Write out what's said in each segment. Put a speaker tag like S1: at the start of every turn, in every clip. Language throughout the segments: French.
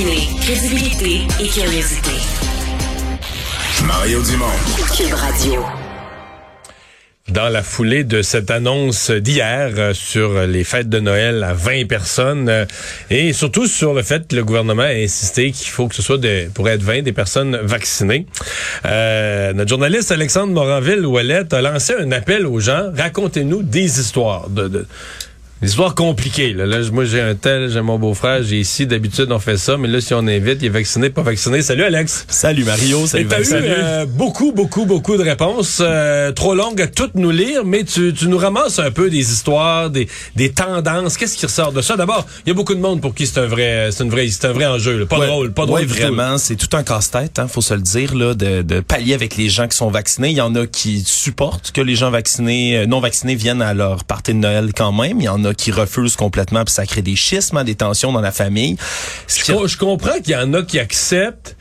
S1: Combiner crédibilité et curiosité.
S2: Mario Dumont.
S1: Cube Radio.
S3: Dans la foulée de cette annonce d'hier euh, sur les fêtes de Noël à 20 personnes euh, et surtout sur le fait que le gouvernement a insisté qu'il faut que ce soit de, pour être 20 des personnes vaccinées. Euh, notre journaliste Alexandre Moranville-Ouellette a lancé un appel aux gens. Racontez-nous des histoires de, de des histoires compliquées. Là, là moi, j'ai un tel, j'ai mon beau-frère, j'ai ici. D'habitude, on fait ça. Mais là, si on invite, il est vacciné, pas vacciné. Salut, Alex.
S4: Salut, Mario. Salut,
S3: t'as eu euh, beaucoup, beaucoup, beaucoup de réponses. euh, trop longues à toutes nous lire, mais tu, tu nous ramasses un peu des histoires, des, des tendances. Qu'est-ce qui ressort de ça? D'abord, il y a beaucoup de monde pour qui c'est un vrai, c'est une vraie, c'est un vrai enjeu. là. Pas
S4: Ouais,
S3: drôle, pas drôle
S4: ouais, vraiment, c'est tout un casse-tête, hein, faut se le dire, là, de, de pallier avec les gens qui sont vaccinés. Il y en a qui supportent que les gens vaccinés, euh, non vaccinés viennent à leur partie de Noël quand même. Il y en a qui refusent complètement, puis ça crée des schismes, hein, des tensions dans la famille. Ce
S3: Je,
S4: qui-
S3: co- je comprends qu'il y en a qui acceptent,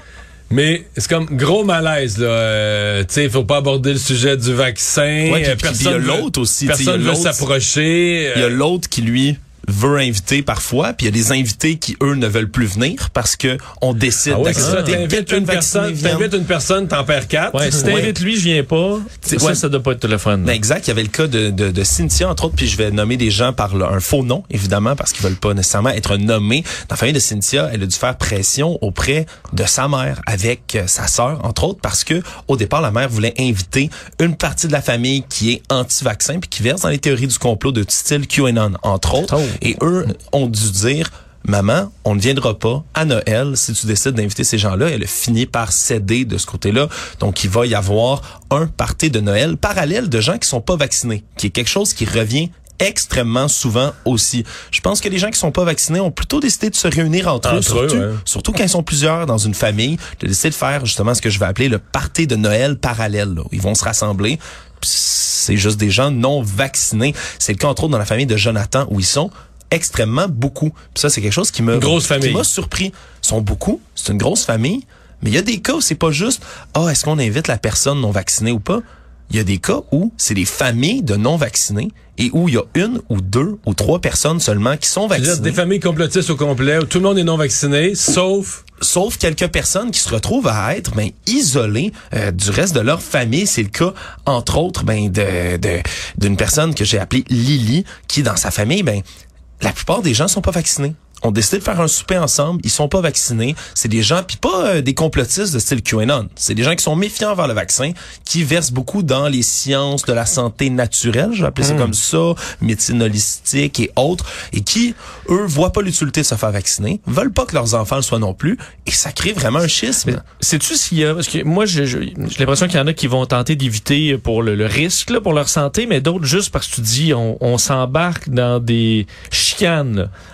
S3: mais c'est comme gros malaise. Là. Euh, tu sais, faut pas aborder le sujet du vaccin.
S4: Ouais, puis-
S3: Euh,
S4: puis il y a
S3: veut-
S4: l'autre aussi,
S3: Personne veut s'approcher.
S4: Il y a
S3: Euh,
S4: l'autre qui, lui, veut inviter parfois, puis il y a des invités qui, eux, ne veulent plus venir parce que on décide
S3: ah ouais,
S4: d'accepter
S3: T'invites une personne, t'invites une personne, t'en perds quatre.
S5: Ouais, si t'invites lui, je viens pas. Ça,
S4: ouais.
S5: ça doit pas être le fun.
S4: Ben exact, il y avait le cas de, de, de Cynthia, entre autres, puis je vais nommer des gens par le- un faux nom, évidemment, parce qu'ils veulent pas nécessairement être nommés. Dans la famille de Cynthia, elle a dû faire pression auprès de sa mère avec euh, sa sœur, entre autres, parce que au départ, la mère voulait inviter une partie de la famille qui est anti-vaccin, puis qui verse dans les théories du complot de style QAnon, entre autres.
S5: Oh.
S4: Et eux ont dû dire... Maman, on ne viendra pas à Noël si tu décides d'inviter ces gens-là. Elle a fini par céder de ce côté-là. Donc, il va y avoir un party de Noël parallèle de gens qui sont pas vaccinés, qui est quelque chose qui revient extrêmement souvent aussi. Je pense que les gens qui sont pas vaccinés ont plutôt décidé de se réunir entre, eux,
S3: Entre eux,
S4: surtout,
S3: ouais.
S4: surtout quand ils sont plusieurs dans une famille, de décider de faire justement ce que je vais appeler le party de Noël parallèle. là. Ils vont se rassembler. C'est juste des gens non vaccinés. C'est le cas entre autres dans la famille de Jonathan où ils sont extrêmement beaucoup. Puis ça, c'est quelque chose qui me qui m'a surpris. Ils sont beaucoup. C'est une grosse famille. Mais il y a des cas où c'est pas juste ah est-ce qu'on invite la personne non vaccinée ou pas. Il y a des cas où c'est des familles de non vaccinés et où il y a une ou deux ou trois personnes seulement qui sont vaccinées.
S3: des familles complotistes au complet où tout le monde est non vacciné, sauf
S4: sauf quelques personnes qui se retrouvent à être ben, isolées euh, du reste de leur famille. C'est le cas, entre autres, ben, de de- d'une personne que j'ai appelée Lily, qui dans sa famille, ben, la plupart des gens sont pas vaccinés. On décidé de faire un souper ensemble, ils sont pas vaccinés. C'est des gens, puis pas euh, des complotistes de style QAnon. C'est des gens qui sont méfiants envers le vaccin, qui versent beaucoup dans les sciences de la santé naturelle, je vais appeler ça comme ça, médecine holistique et autres, et qui, eux, voient pas l'utilité de se faire vacciner, veulent pas que leurs enfants le soient non plus, et ça crée vraiment un schisme.
S5: Sais-tu s'il y a... Parce que moi, j'ai l'impression qu'il y en a qui vont tenter d'éviter pour le, le risque, là, pour leur santé, mais d'autres juste parce que tu dis, on, on s'embarque dans des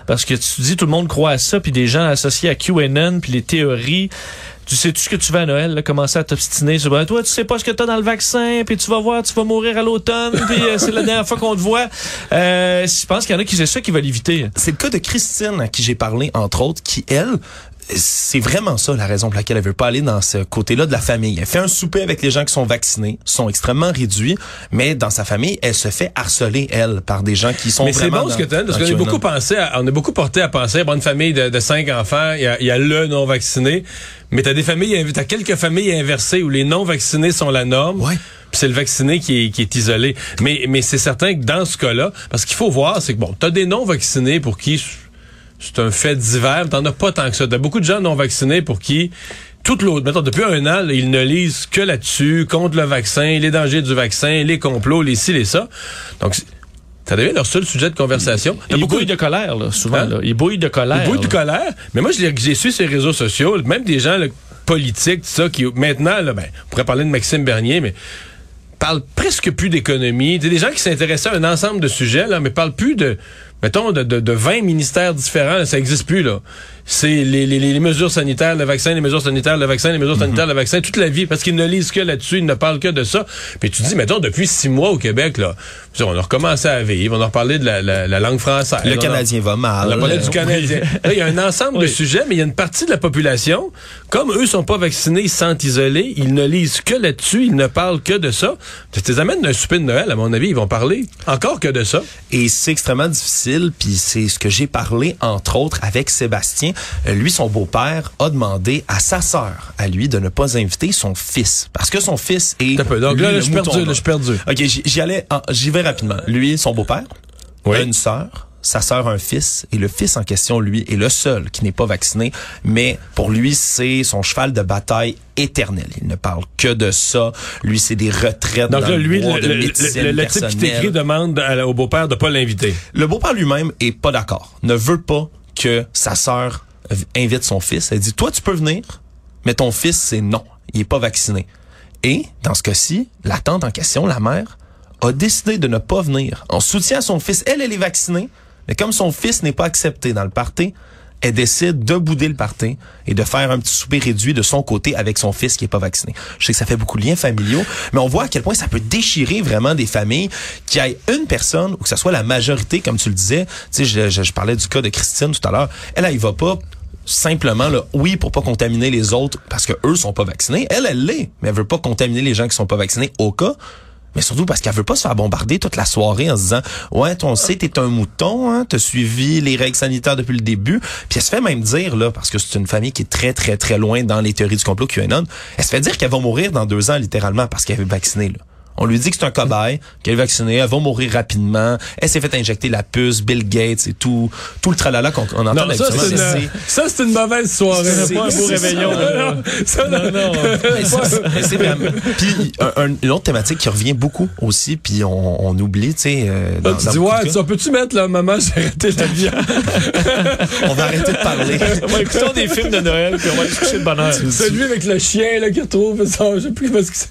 S5: Parce que tu dis, tout le monde croit à ça, puis des gens associés à QAnon, puis les théories... Tu sais-tu ce que tu vas à Noël, là, commencer à t'obstiner? Sur toi, tu sais pas ce que t'as dans le vaccin, puis tu vas voir, tu vas mourir à l'automne, puis euh, c'est la dernière fois qu'on te voit. Euh, je pense qu'il y en a qui c'est ça qui va l'éviter.
S4: C'est le cas de Christine à qui j'ai parlé, entre autres, qui, elle, c'est vraiment ça la raison pour laquelle elle veut pas aller dans ce côté-là de la famille. Elle fait un souper avec les gens qui sont vaccinés, sont extrêmement réduits, mais dans sa famille, elle se fait harceler, elle, par des gens qui sont
S3: Mais c'est
S4: vraiment
S3: bon ce que tu as parce qu'on est beaucoup pensé, à- on est beaucoup porté à penser, bon, une famille de, de cinq enfants, il y a, il y a le non vacciné, mais t'as des familles, t'as quelques familles inversées où les non vaccinés sont la norme.
S4: Ouais.
S3: C'est le vacciné qui est, qui est isolé. Mais, mais c'est certain que dans ce cas-là, parce qu'il faut voir, c'est que bon, t'as des non vaccinés pour qui c'est un fait divers, t'en as pas tant que ça. T'as beaucoup de gens non vaccinés pour qui toute l'autre, mettons, depuis un an, là, ils ne lisent que là-dessus, contre le vaccin, les dangers du vaccin, les complots, les ci, les ça. Donc, ça devient leur seul sujet de conversation.
S5: Ils
S3: beaucoup
S5: bouillent de colère, là, souvent.
S3: Hein?
S5: Là. Ils bouillent de colère.
S3: ils bouillent de colère. Mais moi, je les, j'ai su sur les réseaux sociaux, même des gens là, politiques, tout ça, qui maintenant, là, ben, on pourrait parler de Maxime Bernier, mais parlent presque plus d'économie. T'as des gens qui s'intéressaient à un ensemble de sujets, là, mais parlent plus de, mettons, de, de, de 20 ministères différents. ça existe plus, là. C'est les, les, les mesures sanitaires, le vaccin, les mesures sanitaires, le vaccin, les mesures sanitaires, le vaccin, toute la vie, parce qu'ils ne lisent que là-dessus, ils ne parlent que de ça. Puis tu dis, mettons, depuis six mois au Québec, là, on a recommencé à vivre, on a reparlé de la, la, la langue française.
S4: Le
S3: On a-
S4: Canadien va mal.
S3: on a parlé du Canadien. Il y a un ensemble de sujets, mais il y a une partie de la population, comme eux sont pas vaccinés, ils sentent isolés, ils ne lisent que là-dessus, ils ne parlent que de ça. Tu les amènes d'un souper de Noël, à mon avis, ils vont parler encore que de ça.
S4: Et c'est extrêmement difficile. difficile, puis c'est ce que j'ai parlé entre autres avec Sébastien. Lui, son beau-père a demandé à sa sœur, à lui, de ne pas inviter son fils, parce que son fils est.
S3: Un peu. Donc
S4: lui,
S3: là, là,
S4: le
S3: je perdu, là, je suis perdu.
S4: Ok, j'y allais, j'y vais rapidement. Lui, son beau-père,
S3: Oui.
S4: a une sœur. Sa sœur a un fils et le fils en question, lui, est le seul qui n'est pas vacciné. Mais pour lui, c'est son cheval de bataille éternel. Il ne parle que de ça. Lui, c'est des retraites
S3: Donc
S4: dans
S3: là,
S4: le
S3: lui, le,
S4: de
S3: le-
S4: médecine
S3: le- le type qui t'écrit demande à- au beau-père de pas l'inviter.
S4: Le beau-père lui-même est pas d'accord. Ne veut pas que sa sœur invite son fils. Elle dit, toi, tu peux venir, mais ton fils, c'est non. Il est pas vacciné. Et, dans ce cas-ci, la tante en question, la mère, a décidé de ne pas venir. En soutien à son fils, elle, elle est vaccinée, mais comme son fils n'est pas accepté dans le party, elle décide de bouder le party et de faire un petit souper réduit de son côté avec son fils qui est pas vacciné. Je sais que ça fait beaucoup de liens familiaux, mais on voit à quel point ça peut déchirer vraiment des familles qui aient une personne ou que ce soit la majorité, comme tu le disais. Tu sais, je parlais du cas de Christine tout à l'heure. Elle, elle, y va pas simplement là, oui pour pas contaminer les autres parce que eux sont pas vaccinés. Elle, elle l'est, mais elle veut pas contaminer les gens qui sont pas vaccinés au cas. Mais surtout parce qu'elle veut pas se faire bombarder toute la soirée en se disant ouais ton sait t'es un mouton hein t'as suivi les règles sanitaires depuis le début puis elle se fait même dire là parce que c'est une famille qui est très très très loin dans les théories du complot QAnon elle se fait dire qu'elle va mourir dans deux ans littéralement parce qu'elle est vaccinée on lui dit que c'est un cobaye, qu'elle est vaccinée, elle va mourir rapidement. Elle s'est fait injecter la puce, Bill Gates et tout, tout le tralala qu'on on entend
S3: Non, ça, c'est une, ça, c'est une mauvaise soirée.
S4: C'est
S3: pas un beau réveillon.
S4: ça.
S3: Ça, non, non.
S4: Puis un- un- une autre thématique qui revient beaucoup aussi, puis on, on oublie, tu sais. euh,
S3: Là, tu dis, ouais, ça peux-tu mettre, là, maman, j'ai arrêté la viande.
S4: on va arrêter de parler.
S5: Ouais, écoutons des films de Noël, puis on va aller coucher de bonne heure.
S3: Celui avec le chien, là, qui retrouve son, je sais plus parce que c'est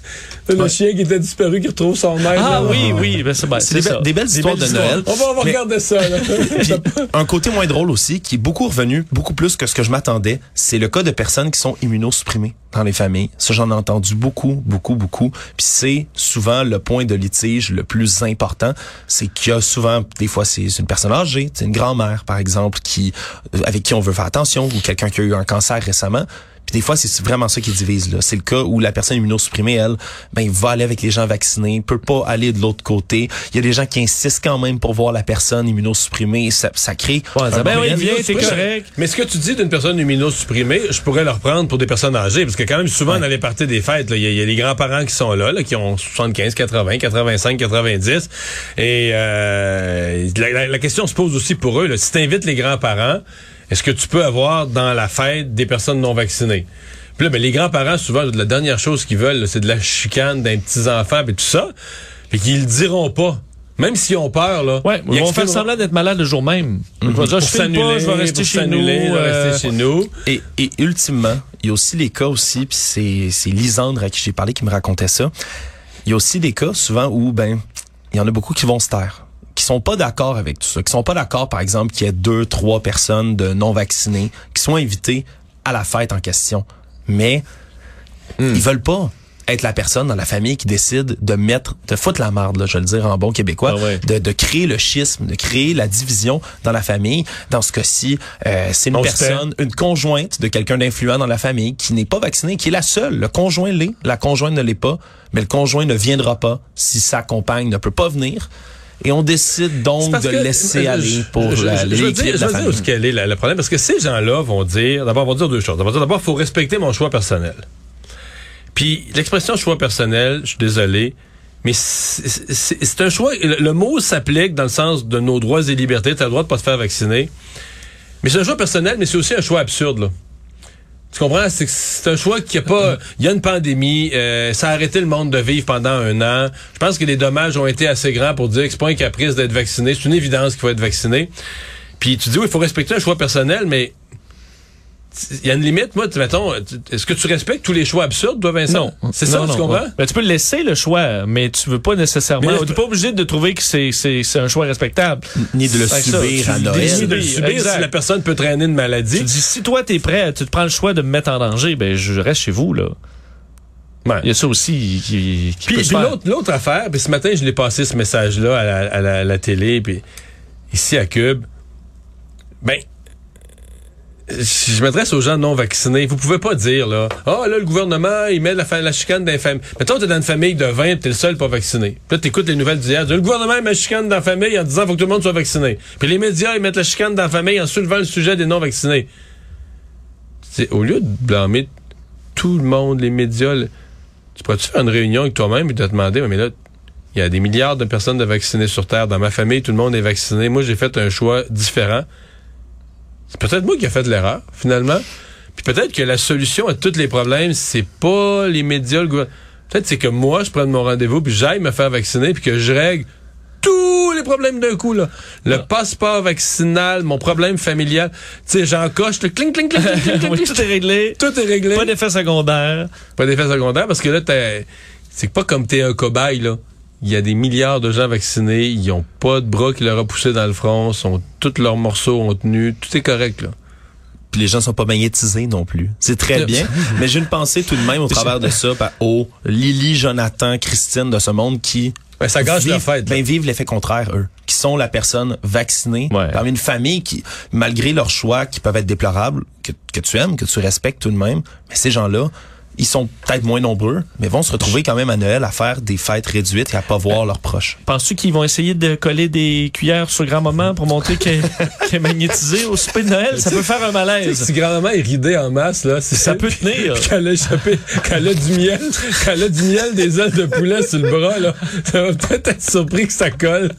S3: le
S4: Ouais.
S3: chien qui était disparu, qui retrouve son maître.
S5: Ah
S3: là.
S5: oui, oui, ben c'est ben,
S4: C'est des,
S5: ça.
S4: be- des belles histoires de Noël.
S3: On va, on va
S4: Mais-
S3: regarder ça, là.
S4: Puis, un côté moins drôle aussi, qui est beaucoup revenu, beaucoup plus que ce que je m'attendais, c'est le cas de personnes qui sont immunosupprimées dans les familles. Ça, j'en ai entendu beaucoup, beaucoup, beaucoup. Puis c'est souvent le point de litige le plus important. C'est qu'il y a souvent, des fois, c'est c'est une personne âgée, c'est une grand-mère, par exemple, qui euh, avec qui on veut faire attention, ou quelqu'un qui a eu un cancer récemment. Puis des fois, c'est vraiment ça qui divise. là. C'est le cas où la personne immunosupprimée, elle, ben, va aller avec les gens vaccinés, peut pas aller de l'autre côté. Il y a des gens qui insistent quand même pour voir la personne immunosupprimée. Ça, ça crée
S5: Ouais, ça- ben oui, viens, t'es correct.
S3: Mais ce que tu dis d'une personne immunosupprimée, je pourrais le reprendre pour des personnes âgées, parce que quand même souvent dans les parties des fêtes, là, il y, a- il y a les grands-parents qui sont là, là, qui ont 75, 80, 85, 90, et euh, la, la- la question se pose aussi pour eux. Là, si tu invites les grands-parents, est-ce que tu peux avoir dans la fête des personnes non vaccinées? Puis là, ben, les grands-parents, souvent, la dernière chose qu'ils veulent, là, c'est de la chicane d'un petits-enfants et tout ça, puis qu'ils le diront pas. Même s'ils ont peur, là.
S5: Ouais, ils vont faire semblant d'être malade le jour même. Je vais dire,
S3: pour
S5: je filme pas, je vais rester chez nous.
S3: de
S5: euh,
S3: rester chez nous.
S4: Et, et ultimement, il y a aussi les cas aussi, puis c'est, c'est Lisandre à qui j'ai parlé qui me racontait ça. Il y a aussi des cas souvent où ben il y en a beaucoup qui vont se taire, qui sont pas d'accord avec tout ça, qui sont pas d'accord par exemple qu'il y ait deux, trois personnes de non vaccinées qui sont invitées à la fête en question, mais ils veulent pas être la personne dans la famille qui décide de mettre, de foutre la marde, là, je vais le dire en bon québécois,
S5: Ah ouais.
S4: de, de créer le schisme, de créer la division dans la famille. Dans ce cas-ci, euh, c'est une
S3: On
S4: personne, une conjointe de quelqu'un d'influent dans la famille qui n'est pas vacciné, qui est la seule. Le conjoint l'est, la conjointe ne l'est pas, mais le conjoint ne viendra pas si sa compagne ne peut pas venir. Et on décide donc de
S3: que,
S4: laisser aller
S3: je-
S4: pour
S3: je,
S4: la,
S3: je, je veux dire,
S4: de la
S3: dire où est le problème parce que ces gens-là vont dire d'abord vont dire deux choses. D'abord d'abord faut respecter mon choix personnel. Puis l'expression choix personnel, je suis désolé, mais c'est un choix. Le, le mot s'applique dans le sens de nos droits et libertés. Tu as le droit de pas te faire vacciner. Mais c'est un choix personnel, mais c'est aussi un choix absurde. Là. Tu comprends? C'est c'est un choix qui a pas. Il y a une pandémie, euh, ça a arrêté le monde de vivre pendant un an. Je pense que les dommages ont été assez grands pour dire que c'est pas un caprice d'être vacciné. C'est une évidence qu'il faut être vacciné. Puis tu dis oui, il faut respecter un choix personnel, mais il y a une limite. Moi, tu- mettons, tu- est-ce que tu respectes tous les choix absurdes, toi, Vincent?
S5: Non.
S3: C'est ça,
S5: Non,
S3: tu
S5: non,
S3: comprends?
S5: ouais. Ben, tu peux laisser le choix, mais tu veux pas nécessairement. Tu n'es pas obligé de trouver que c'est, c'est, c'est un choix respectable.
S4: Ni de le
S5: C'est ça,
S4: subir
S5: tu
S4: à Noël.
S5: décides
S3: de le subir
S5: exact.
S3: si la personne peut traîner une maladie.
S5: Tu dis, si toi t'es prêt, tu te prends le choix de me mettre en danger, ben je reste chez vous, là.
S3: Ouais.
S5: Il y a ça aussi qui, qui
S3: Puis,
S5: peut se
S3: puis
S5: faire.
S3: l'autre, l'autre affaire, puis ce matin, je l'ai passé ce message-là à la, à la- à la télé, puis ici à Cube. Ben, je m'adresse aux gens non vaccinés. Vous pouvez pas dire, là, ah, là, le gouvernement, il met la, la chicane dans les familles. Mettons, t'es dans une famille de 20 t'es le seul pas vacciné. Puis là, t'écoutes les nouvelles d'hier. Le gouvernement, il met la chicane dans la famille en disant, faut que tout le monde soit vacciné. Puis les médias, ils mettent la chicane dans la famille en soulevant le sujet des non vaccinés. C'est, au lieu de blâmer tout le monde, les médias, tu pourrais-tu faire une réunion avec toi-même et te demander, mais là, il y a des milliards de personnes de vaccinées sur Terre. Dans ma famille, tout le monde est vacciné. Moi, j'ai fait un choix différent. C'est peut-être moi qui ai fait l'erreur, finalement. Puis peut-être que la solution à tous les problèmes, c'est pas les médias, le gouvernement. Peut-être c'est que moi, je prenne mon rendez-vous, puis j'aille me faire vacciner, puis que je règle tous les problèmes d'un coup, là. Le passeport vaccinal, mon problème familial. Tu sais, j'en coche, le cling, cling, cling, cling, cling, cling,
S5: Oui,
S3: cling.
S5: tout est réglé.
S3: Tout est réglé.
S5: Pas d'effet secondaire.
S3: Pas d'effet secondaire parce que là, t'es- c'est pas comme t'es un cobaye, là. Il y a des milliards de gens vaccinés, ils ont pas de bras qui leur a poussé dans le front, sont, tous leurs morceaux ont tenu, tout est correct, là.
S4: Puis les gens sont pas magnétisés non plus. C'est très bien. mais j'ai une pensée tout de même au travers de ça bah, aux Lily, Jonathan, Christine de ce monde qui
S3: Ben, ça gâche la fête. là.
S4: ben, vivent l'effet contraire, eux, qui sont la personne vaccinée
S5: Ouais.
S4: parmi une famille qui, malgré leurs choix qui peuvent être déplorables, que, que tu aimes, que tu respectes tout de même, mais ces gens-là, ils sont peut-être moins nombreux, mais vont se retrouver quand même à Noël à faire des fêtes réduites et à pas voir leurs proches.
S5: Penses-tu qu'ils vont essayer de coller des cuillères sur grand-maman pour montrer qu'elle est magnétisée au souper de Noël? Ça peut faire un malaise.
S3: Si grand-maman est ridée en masse, là, c'est
S5: Ça peut tenir.
S3: Puis Qu'elle a échappé, qu'elle a du miel, qu'elle a du miel des ailes de poulet sur le bras, là. Ça va peut-être être surpris que ça colle.